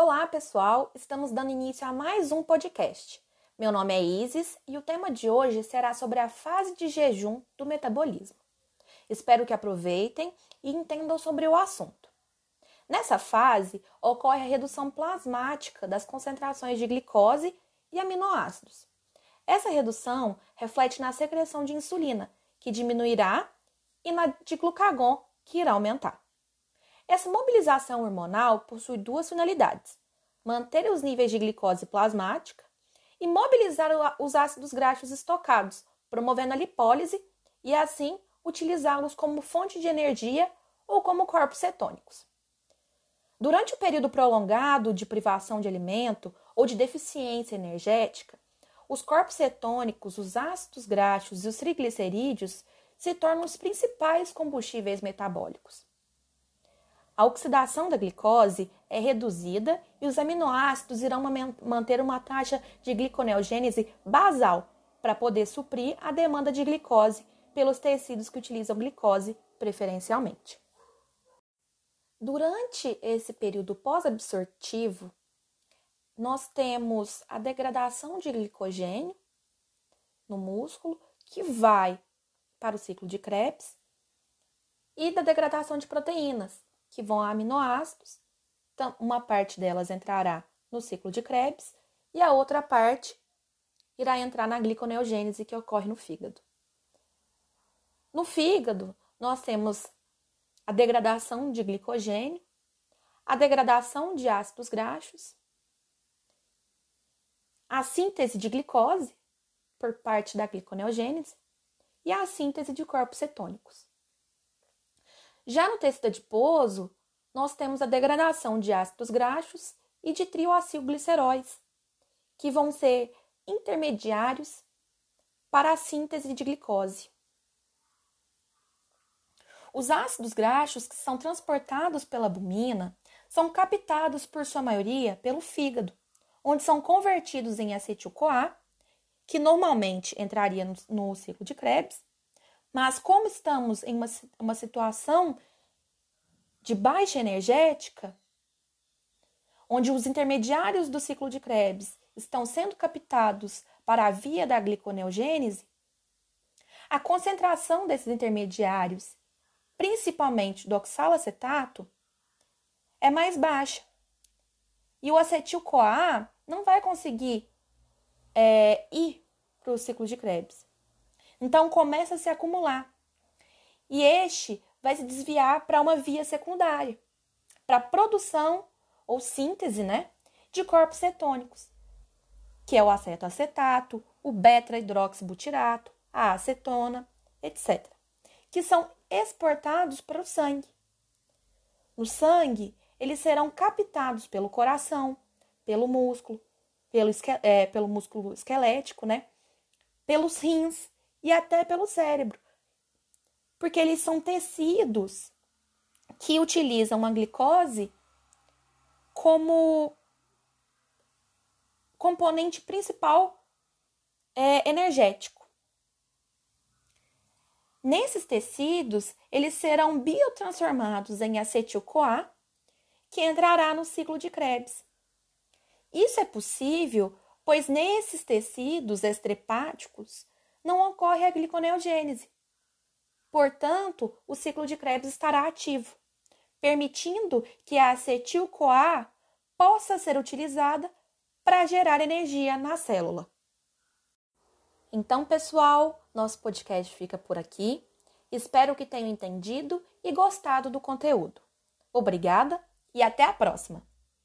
Olá, pessoal! Estamos dando início a mais um podcast. Meu nome é Isis e o tema de hoje será sobre a fase de jejum do metabolismo. Espero que aproveitem e entendam sobre o assunto. Nessa fase, ocorre a redução plasmática das concentrações de glicose e aminoácidos. Essa redução reflete na secreção de insulina, que diminuirá, e na de glucagon, que irá aumentar. Essa mobilização hormonal possui duas finalidades: manter os níveis de glicose plasmática e mobilizar os ácidos graxos estocados, promovendo a lipólise e assim utilizá-los como fonte de energia ou como corpos cetônicos. Durante o período prolongado de privação de alimento ou de deficiência energética, os corpos cetônicos, os ácidos graxos e os triglicerídeos se tornam os principais combustíveis metabólicos. A oxidação da glicose é reduzida e os aminoácidos irão manter uma taxa de gliconeogênese basal para poder suprir a demanda de glicose pelos tecidos que utilizam glicose preferencialmente. Durante esse período pós-absortivo, nós temos a degradação de glicogênio no músculo, que vai para o ciclo de Krebs, e da degradação de proteínas, que vão a aminoácidos. Então, uma parte delas entrará no ciclo de Krebs e a outra parte irá entrar na gliconeogênese que ocorre no fígado. No fígado, nós temos a degradação de glicogênio, a degradação de ácidos graxos, a síntese de glicose por parte da gliconeogênese e a síntese de corpos cetônicos. Já no tecido adiposo, nós temos a degradação de ácidos graxos e de trioacilgliceróis, que vão ser intermediários para a síntese de glicose. Os ácidos graxos que são transportados pela albumina são captados, por sua maioria, pelo fígado, onde são convertidos em acetil-CoA, que normalmente entraria no, no ciclo de Krebs, mas como estamos em uma, uma situação de baixa energética, onde os intermediários do ciclo de Krebs estão sendo captados para a via da gliconeogênese, a concentração desses intermediários, principalmente do oxalacetato, é mais baixa. E o acetil-CoA não vai conseguir é, ir para o ciclo de Krebs. Então começa a se acumular. E este vai se desviar para uma via secundária, para produção ou síntese, né, de corpos cetônicos, que é o acetoacetato, o beta-hidroxibutirato, a acetona, etc., que são exportados para o sangue. No sangue, eles serão captados pelo coração, pelo músculo, pelo, é, pelo músculo esquelético, né? Pelos rins e até pelo cérebro, porque eles são tecidos que utilizam a glicose como componente principal é, energético. Nesses tecidos, eles serão biotransformados em acetil-CoA, que entrará no ciclo de Krebs. Isso é possível, pois nesses tecidos estrepáticos não ocorre a gliconeogênese, Portanto, o ciclo de Krebs estará ativo, permitindo que a acetil-CoA possa ser utilizada para gerar energia na célula. Então, pessoal, nosso podcast fica por aqui. Espero que tenham entendido e gostado do conteúdo. Obrigada e até a próxima!